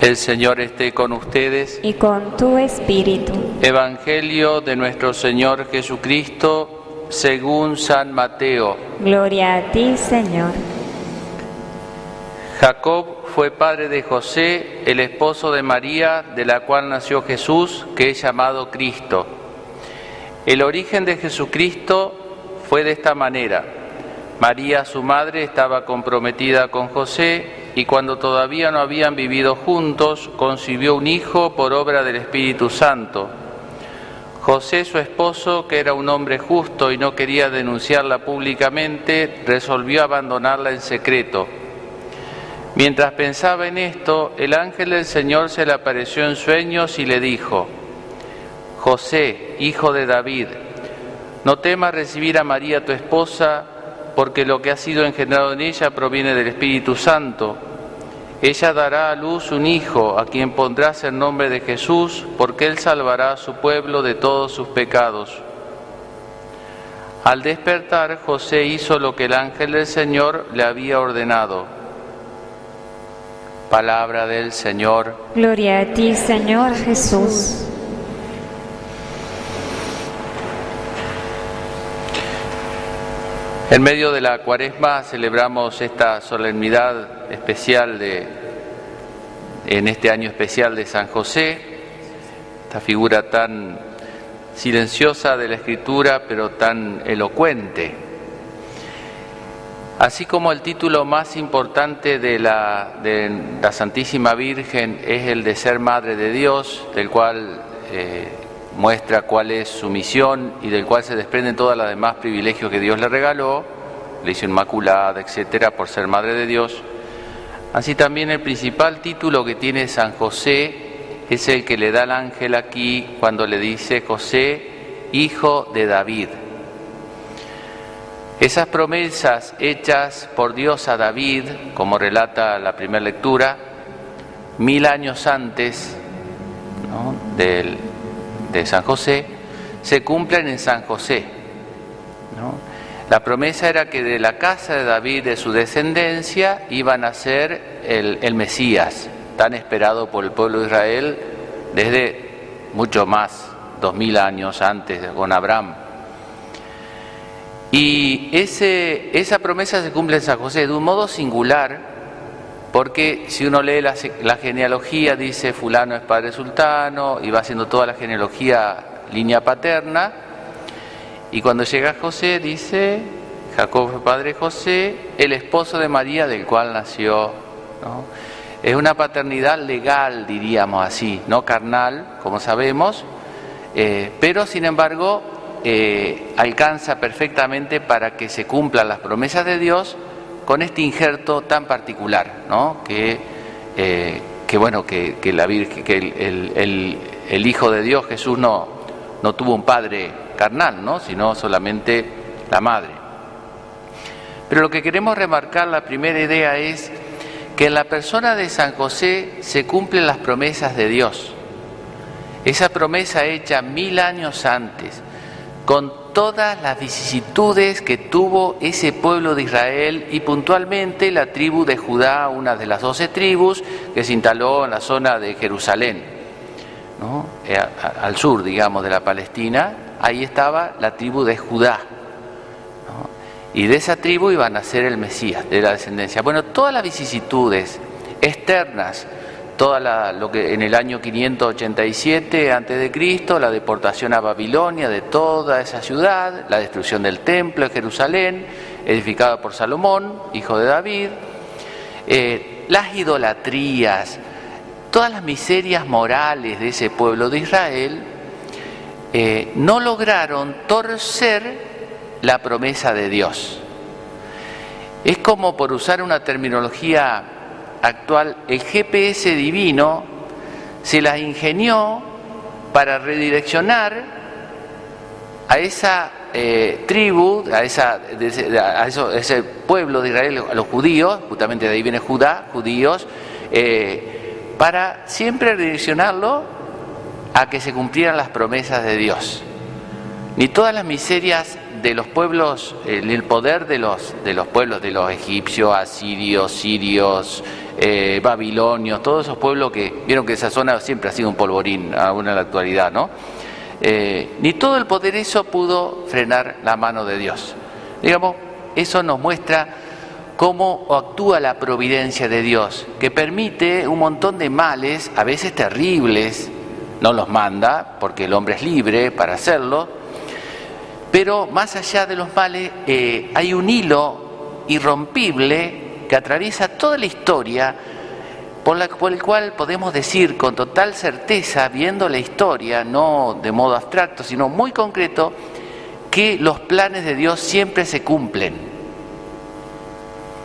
El Señor esté con ustedes. y con tu espíritu. Evangelio de nuestro Señor Jesucristo según San Mateo. Gloria a ti, Señor. Jacob fue padre de José, el esposo de María, de la cual nació Jesús, que es llamado Cristo. El origen de Jesucristo fue de esta manera. María, su madre, estaba comprometida con José y cuando todavía no habían vivido juntos, concibió un hijo por obra del Espíritu Santo. José, su esposo, que era un hombre justo y no quería denunciarla públicamente, resolvió abandonarla en secreto. Mientras pensaba en esto, el ángel del Señor se le apareció en sueños y le dijo, José, hijo de David, no temas recibir a María tu esposa, porque lo que ha sido engendrado en ella proviene del Espíritu Santo. Ella dará a luz un hijo, a quien pondrás el nombre de Jesús, porque él salvará a su pueblo de todos sus pecados. Al despertar, José hizo lo que el ángel del Señor le había ordenado. Palabra del Señor. Gloria a ti, Señor Jesús. En medio de la cuaresma celebramos esta solemnidad especial de, en este año especial de San José, esta figura tan silenciosa de la escritura pero tan elocuente. Así como el título más importante de la, de la Santísima Virgen es el de ser Madre de Dios, del cual eh, muestra cuál es su misión y del cual se desprenden todos los demás privilegios que Dios le regaló, le hizo inmaculada, etcétera, por ser Madre de Dios. Así también el principal título que tiene San José es el que le da el ángel aquí cuando le dice José, hijo de David. Esas promesas hechas por Dios a David, como relata la primera lectura, mil años antes del, de San José, se cumplen en San José. La promesa era que de la casa de David, de su descendencia, iban a ser el, el Mesías, tan esperado por el pueblo de Israel desde mucho más, dos mil años antes, con Abraham. Y ese, esa promesa se cumple en San José de un modo singular, porque si uno lee la, la, genealogía, dice fulano es padre sultano, y va haciendo toda la genealogía línea paterna, y cuando llega José dice, Jacob fue padre José, el esposo de María del cual nació. Es una paternidad legal, diríamos así, no carnal, como sabemos, eh, pero sin embargo eh, alcanza perfectamente para que se cumplan las promesas de Dios con este injerto tan particular, ¿no? que, eh, bueno, que, la Virgen, el, Hijo de Dios, Jesús, no, no tuvo un padre carnal, ¿no? sino solamente la madre. Pero lo que queremos remarcar, la primera idea es que en la persona de San José se cumplen las promesas de Dios. Esa promesa hecha mil años antes, con todas las vicisitudes que tuvo ese pueblo de Israel y puntualmente la tribu de Judá, una de las doce tribus que se instaló en la zona de Jerusalén, ¿no? al sur, digamos, de la Palestina, ahí estaba la tribu de Judá. Y de esa tribu iba a nacer el Mesías, de la descendencia. Bueno, todas las vicisitudes externas, toda lo que en el año 587 antes de Cristo, la deportación a Babilonia de toda esa ciudad, la destrucción del templo de Jerusalén, edificada por Salomón, hijo de David, eh, las idolatrías, todas las miserias morales de ese pueblo de Israel, eh, no lograron torcer la promesa de Dios. Es como, por usar una terminología actual, el GPS divino se las ingenió para redireccionar a esa eh, tribu, a, esa, ese pueblo de Israel, a los judíos, justamente de ahí viene Judá, judíos, eh, para siempre redireccionarlo a que se cumplieran las promesas de Dios. Ni todas las miserias de los pueblos, eh, el poder de los, de los pueblos, de los egipcios, asirios, sirios, eh, babilonios, todos esos pueblos que vieron que esa zona siempre ha sido un polvorín, aún en la actualidad, ¿no? Eh, ni todo el poder eso pudo frenar la mano de Dios. Digamos, eso nos muestra cómo actúa la providencia de Dios, que permite un montón de males, a veces terribles, no los manda, porque el hombre es libre para hacerlo, pero más allá de los males eh, hay un hilo irrompible que atraviesa toda la historia, por, la, por el cual podemos decir con total certeza, viendo la historia, no de modo abstracto, sino muy concreto, que los planes de Dios siempre se cumplen,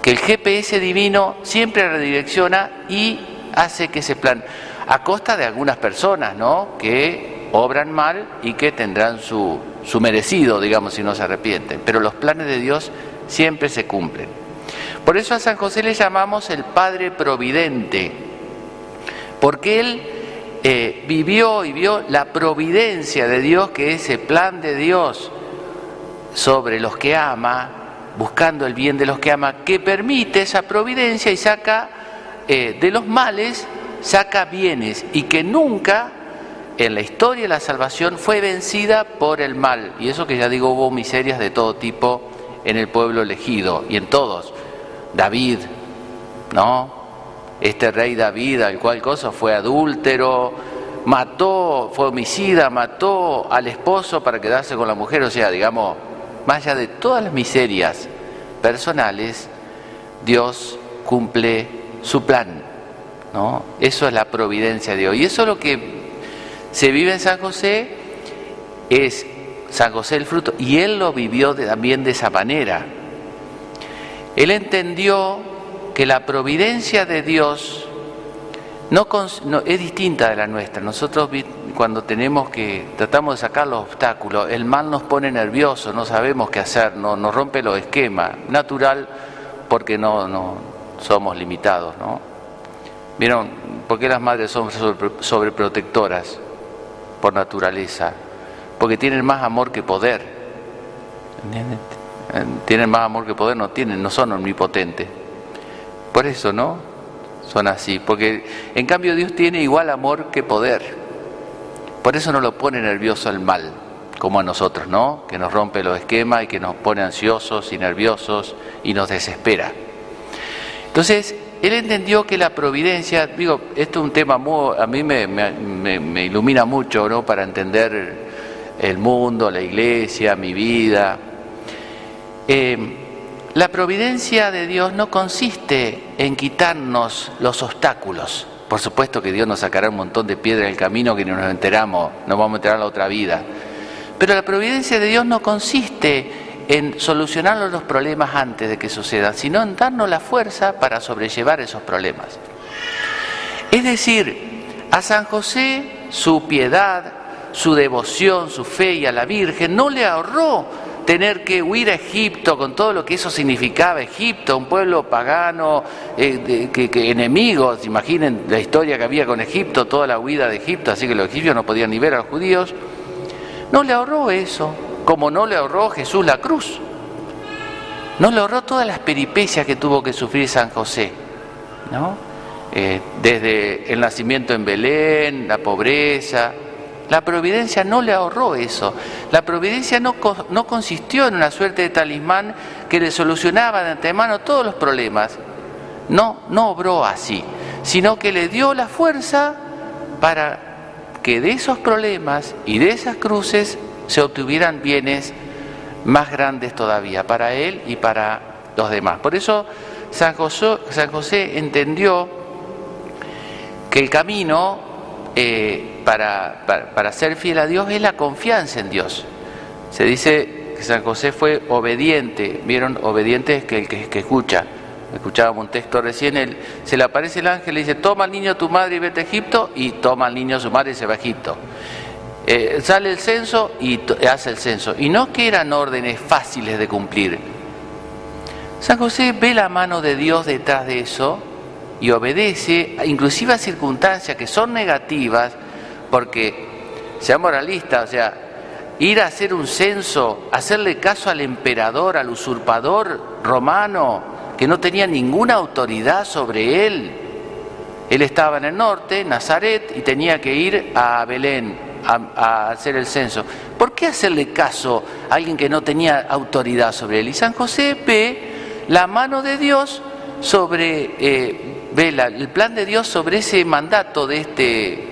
que el GPS divino siempre redirecciona y hace que ese plan, a costa de algunas personas, ¿no? Que obran mal y que tendrán su, su merecido, digamos, si no se arrepienten. Pero los planes de Dios siempre se cumplen. Por eso a San José le llamamos el Padre Providente, porque él eh, vivió y vio la providencia de Dios, que es el plan de Dios sobre los que ama, buscando el bien de los que ama, que permite esa providencia y saca eh, de los males, saca bienes y que nunca en la historia de la salvación fue vencida por el mal. Y eso que ya digo, hubo miserias de todo tipo en el pueblo elegido y en todos. David, ¿no? Este rey David, al cual cosa fue adúltero, mató, fue homicida, mató al esposo para quedarse con la mujer, o sea, digamos, más allá de todas las miserias personales, Dios cumple su plan, ¿no? Eso es la providencia de Dios. Y eso es lo que se vive en San José, es San José el fruto, y él lo vivió también de esa manera. Él entendió que la providencia de Dios no, es distinta de la nuestra. Nosotros cuando tenemos que, tratamos de sacar los obstáculos, el mal nos pone nerviosos, no sabemos qué hacer, no, nos rompe los esquemas. Natural porque no, somos limitados, ¿no? ¿Vieron? ¿Por qué las madres son sobreprotectoras? Por naturaleza. Porque tienen más amor que poder. Tienen más amor que poder, no tienen, no son omnipotentes. Por eso, ¿no? Son así, porque en cambio Dios tiene igual amor que poder. Por eso no lo pone nervioso el mal, como a nosotros, ¿no? Que nos rompe los esquemas y que nos pone ansiosos y nerviosos y nos desespera. Entonces, él entendió que la providencia, digo, esto es un tema muy, a mí me, me ilumina mucho, ¿no? Para entender el mundo, la iglesia, mi vida, eh, la providencia de Dios no consiste en quitarnos los obstáculos. Por supuesto que Dios nos sacará un montón de piedras del camino que no nos enteramos, nos vamos a enterar la otra vida. Pero la providencia de Dios no consiste en solucionar los problemas antes de que sucedan, sino en darnos la fuerza para sobrellevar esos problemas. Es decir, a San José su piedad, su devoción, su fe y a la Virgen no le ahorró tener que huir a Egipto con todo lo que eso significaba, Egipto, un pueblo pagano, eh, que, enemigos, imaginen la historia que había con Egipto, toda la huida de Egipto, así que los egipcios no podían ni ver a los judíos, no le ahorró eso, como no le ahorró Jesús la cruz, no le ahorró todas las peripecias que tuvo que sufrir San José, ¿no? Eh, desde el nacimiento en Belén, la pobreza, la providencia no le ahorró eso. La providencia no, no consistió en una suerte de talismán que le solucionaba de antemano todos los problemas. No, no obró así, sino que le dio la fuerza para que de esos problemas y de esas cruces se obtuvieran bienes más grandes todavía para él y para los demás. Por eso San José, San José entendió que el camino eh, para, ser fiel a Dios es la confianza en Dios. Se dice que San José fue obediente, vieron, obediente es que el que, escucha. Escuchábamos un texto recién, se le aparece el ángel y le dice, toma al niño tu madre y vete a Egipto, y toma al niño su madre y se va a Egipto. Eh, sale el censo y hace el censo. Y no que eran órdenes fáciles de cumplir. San José ve la mano de Dios detrás de eso y obedece, inclusive a circunstancias que son negativas, porque sea moralista, o sea, ir a hacer un censo, hacerle caso al emperador, al usurpador romano, que no tenía ninguna autoridad sobre él, Él estaba en el norte, Nazaret, y tenía que ir a Belén a, a hacer el censo. ¿Por qué hacerle caso a alguien que no tenía autoridad sobre él? Y San José ve la mano de Dios sobre, eh, ve la- el plan de Dios sobre ese mandato de este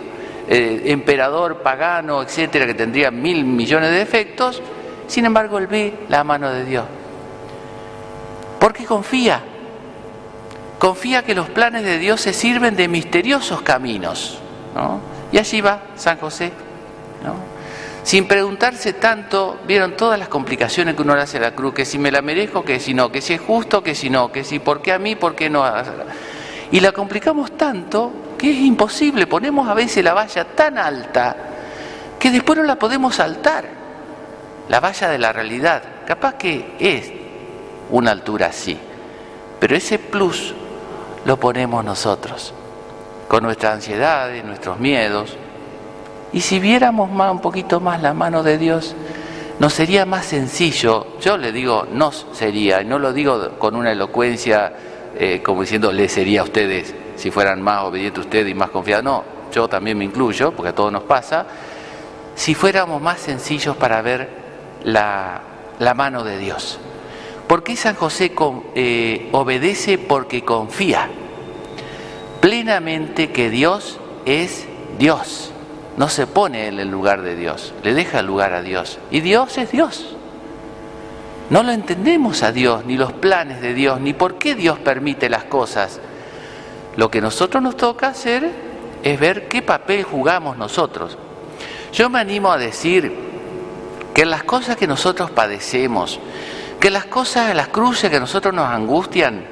eh, emperador pagano, etcétera, que tendría mil millones de defectos. Sin embargo, él ve la mano de Dios. Porque confía. Confía que los planes de Dios se sirven de misteriosos caminos. ¿no? Y allí va San José. ¿no? Sin preguntarse tanto, vieron todas las complicaciones que uno le hace a la cruz, que si me la merezco, que si no, que si es justo, que si no, que si por qué a mí, por qué no. Y la complicamos tanto que es imposible, ponemos a veces la valla tan alta que después no la podemos saltar. La valla de la realidad, capaz que es una altura así, pero ese plus lo ponemos nosotros, con nuestras ansiedades, nuestros miedos. Y si viéramos más, un poquito más la mano de Dios, nos sería más sencillo. Yo le digo, nos sería, y no lo digo con una elocuencia eh, como diciendo, le sería a ustedes si fueran más obedientes ustedes y más confiados. No, yo también me incluyo, porque a todos nos pasa. Si fuéramos más sencillos para ver la, la mano de Dios. ¿Por qué San José eh, obedece? Porque confía plenamente que Dios es Dios. No se pone en el lugar de Dios, le deja el lugar a Dios. Y Dios es Dios. No lo entendemos a Dios, ni los planes de Dios, ni por qué Dios permite las cosas. Lo que nosotros nos toca hacer es ver qué papel jugamos nosotros. Yo me animo a decir que las cosas que nosotros padecemos, que las cosas, las cruces que nosotros nos angustian,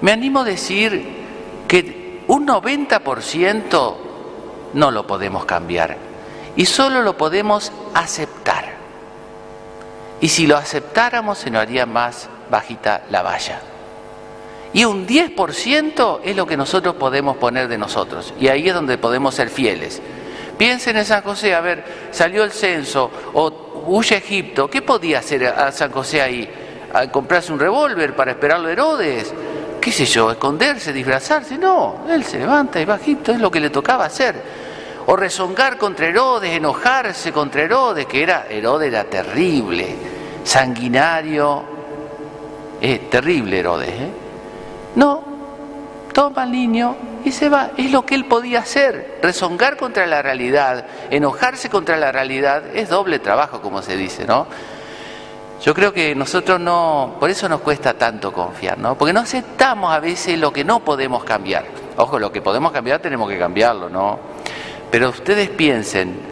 me animo a decir que un 90% no lo podemos cambiar y solo lo podemos aceptar. Y si lo aceptáramos se nos haría más bajita la valla. Y un 10% es lo que nosotros podemos poner de nosotros. Y ahí es donde podemos ser fieles. Piensen en San José, a ver, salió el censo o huye a Egipto. ¿Qué podía hacer a San José ahí? ¿A comprarse un revólver para esperarlo a Herodes? ¿Qué sé yo? ¿Esconderse, disfrazarse? No, él se levanta y va a Egipto, es lo que le tocaba hacer. O rezongar contra Herodes, enojarse contra Herodes, que era, Herodes era terrible, sanguinario, eh, terrible Herodes, ¿eh? No, toma al niño y se va. Es lo que él podía hacer. Rezongar contra la realidad, enojarse contra la realidad, es doble trabajo, como se dice, ¿no? Yo creo que nosotros no, por eso nos cuesta tanto confiar, ¿no? Porque no aceptamos a veces lo que no podemos cambiar. Ojo, lo que podemos cambiar tenemos que cambiarlo, ¿no? Pero ustedes piensen,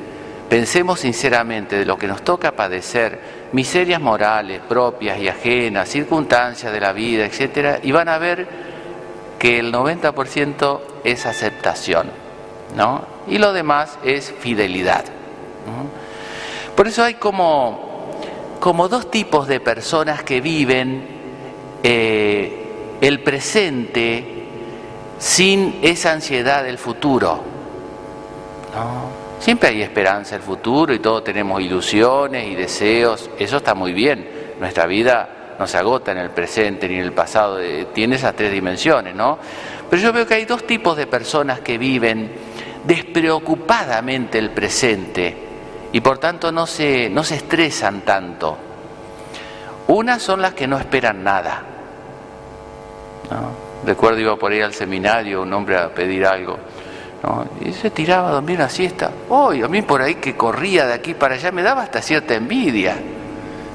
pensemos sinceramente de lo que nos toca padecer, miserias morales propias y ajenas, circunstancias de la vida, etcétera, y van a ver que el 90% es aceptación, ¿no? Y lo demás es fidelidad. Por eso hay como como dos tipos de personas que viven eh, el presente sin esa ansiedad del futuro. ¿no? Siempre hay esperanza del futuro y todos tenemos ilusiones y deseos, eso está muy bien. Nuestra vida no se agota en el presente ni en el pasado, eh, tiene esas tres dimensiones, ¿no? Pero yo veo que hay dos tipos de personas que viven despreocupadamente el presente y por tanto no se, no se estresan tanto. Unas son las que no esperan nada. Recuerdo iba por ahí al seminario un hombre a pedir algo. ¿No? Y se tiraba a dormir una siesta. Hoy, a mí por ahí que corría de aquí para allá me daba hasta cierta envidia.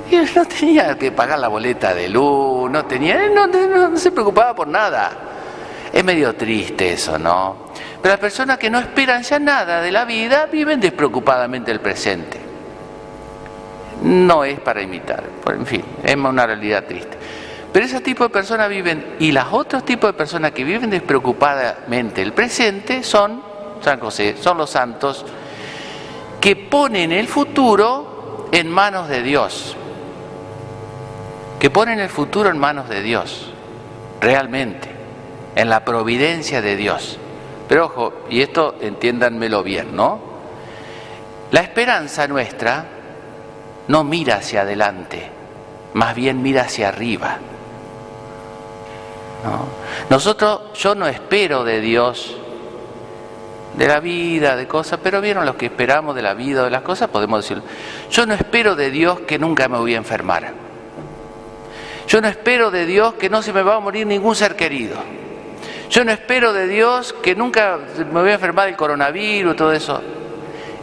Y él no tenía que pagar la boleta de luz, no tenía, él no, no- se preocupaba por nada. Es medio triste eso, ¿no? Pero las personas que no esperan ya nada de la vida viven despreocupadamente el presente. No es para imitar, en fin, es una realidad triste. Pero ese tipo de personas viven, y los otros tipos de personas que viven despreocupadamente el presente son San José, son los santos que ponen el futuro en manos de Dios, que ponen el futuro en manos de Dios, realmente, en la providencia de Dios. Pero ojo, y esto entiéndanmelo bien, ¿no? La esperanza nuestra no mira hacia adelante, más bien mira hacia arriba. ¿No? Nosotros, yo no espero de Dios de la vida, de cosas, pero vieron lo que esperamos de la vida, de las cosas, podemos decirlo. Yo no espero de Dios que nunca me voy a enfermar. Yo no espero de Dios que no se me va a morir ningún ser querido. Yo no espero de Dios que nunca me voy a enfermar del coronavirus, todo eso.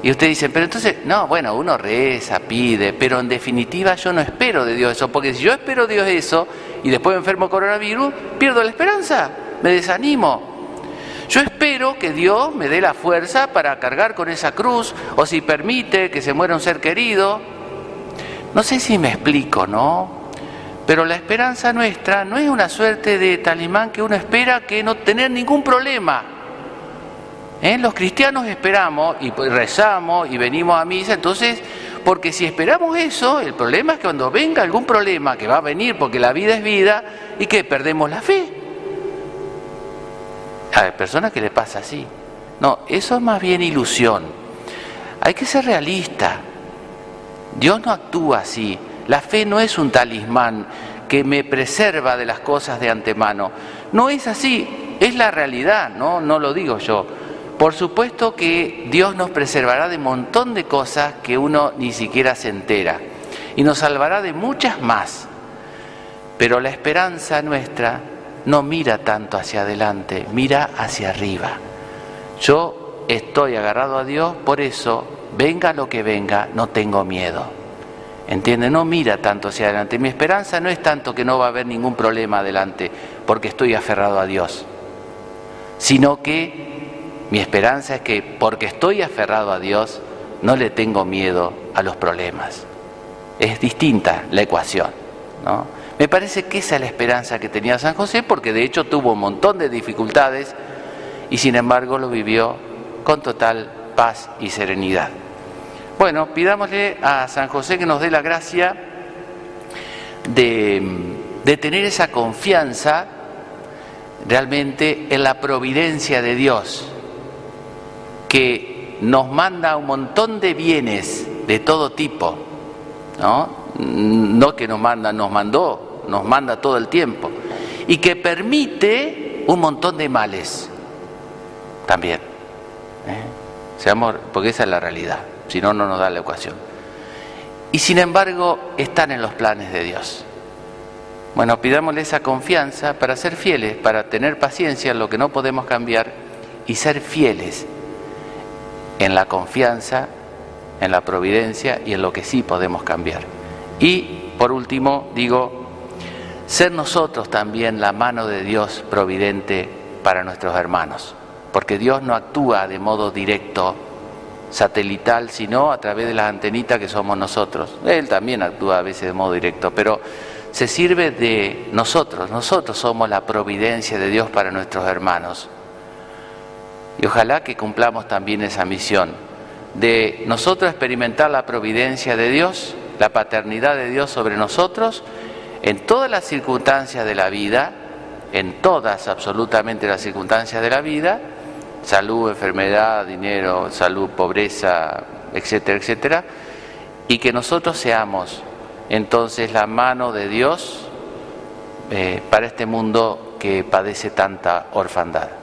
Y ustedes dicen, pero entonces, no, bueno, uno reza, pide, pero en definitiva yo no espero de Dios eso, porque si yo espero de Dios eso y después enfermo coronavirus, pierdo la esperanza, me desanimo. Yo espero que Dios me dé la fuerza para cargar con esa cruz, o si permite que se muera un ser querido. No sé si me explico, ¿no? Pero la esperanza nuestra no es una suerte de talimán que uno espera que no tener ningún problema. ¿Eh? Los cristianos esperamos y rezamos y venimos a misa, entonces, porque si esperamos eso, el problema es que cuando venga algún problema que va a venir, porque la vida es vida, y que perdemos la fe. Hay personas que le pasa así. No, eso es más bien ilusión. Hay que ser realista. Dios no actúa así. La fe no es un talismán que me preserva de las cosas de antemano. No es así, es la realidad, no, no lo digo yo. Por supuesto que Dios nos preservará de un montón de cosas que uno ni siquiera se entera y nos salvará de muchas más. Pero la esperanza nuestra no mira tanto hacia adelante, mira hacia arriba. Yo estoy agarrado a Dios, por eso, venga lo que venga, no tengo miedo. ¿Entiende? No mira tanto hacia adelante. Mi esperanza no es tanto que no va a haber ningún problema adelante porque estoy aferrado a Dios, sino que mi esperanza es que porque estoy aferrado a Dios no le tengo miedo a los problemas. Es distinta la ecuación. ¿no? Me parece que esa es la esperanza que tenía San José porque de hecho tuvo un montón de dificultades y sin embargo lo vivió con total paz y serenidad. Bueno, pidámosle a San José que nos dé la gracia de, tener esa confianza realmente en la providencia de Dios, que nos manda un montón de bienes de todo tipo, ¿no? No que nos manda, nos mandó, nos manda todo el tiempo, y que permite un montón de males también. ¿eh? porque esa es la realidad si no, no nos da la ecuación. Y sin embargo, están en los planes de Dios. Bueno, pidámosle esa confianza para ser fieles, para tener paciencia en lo que no podemos cambiar y ser fieles en la confianza, en la providencia y en lo que sí podemos cambiar. Y por último, digo, ser nosotros también la mano de Dios providente para nuestros hermanos, porque Dios no actúa de modo directo satelital, sino a través de las antenitas que somos nosotros. Él también actúa a veces de modo directo, pero se sirve de nosotros, nosotros somos la providencia de Dios para nuestros hermanos. Y ojalá que cumplamos también esa misión de nosotros experimentar la providencia de Dios, la paternidad de Dios sobre nosotros en todas las circunstancias de la vida, en todas absolutamente las circunstancias de la vida, salud, enfermedad, dinero, salud, pobreza, etcétera, etcétera, y que nosotros seamos entonces la mano de Dios eh, para este mundo que padece tanta orfandad.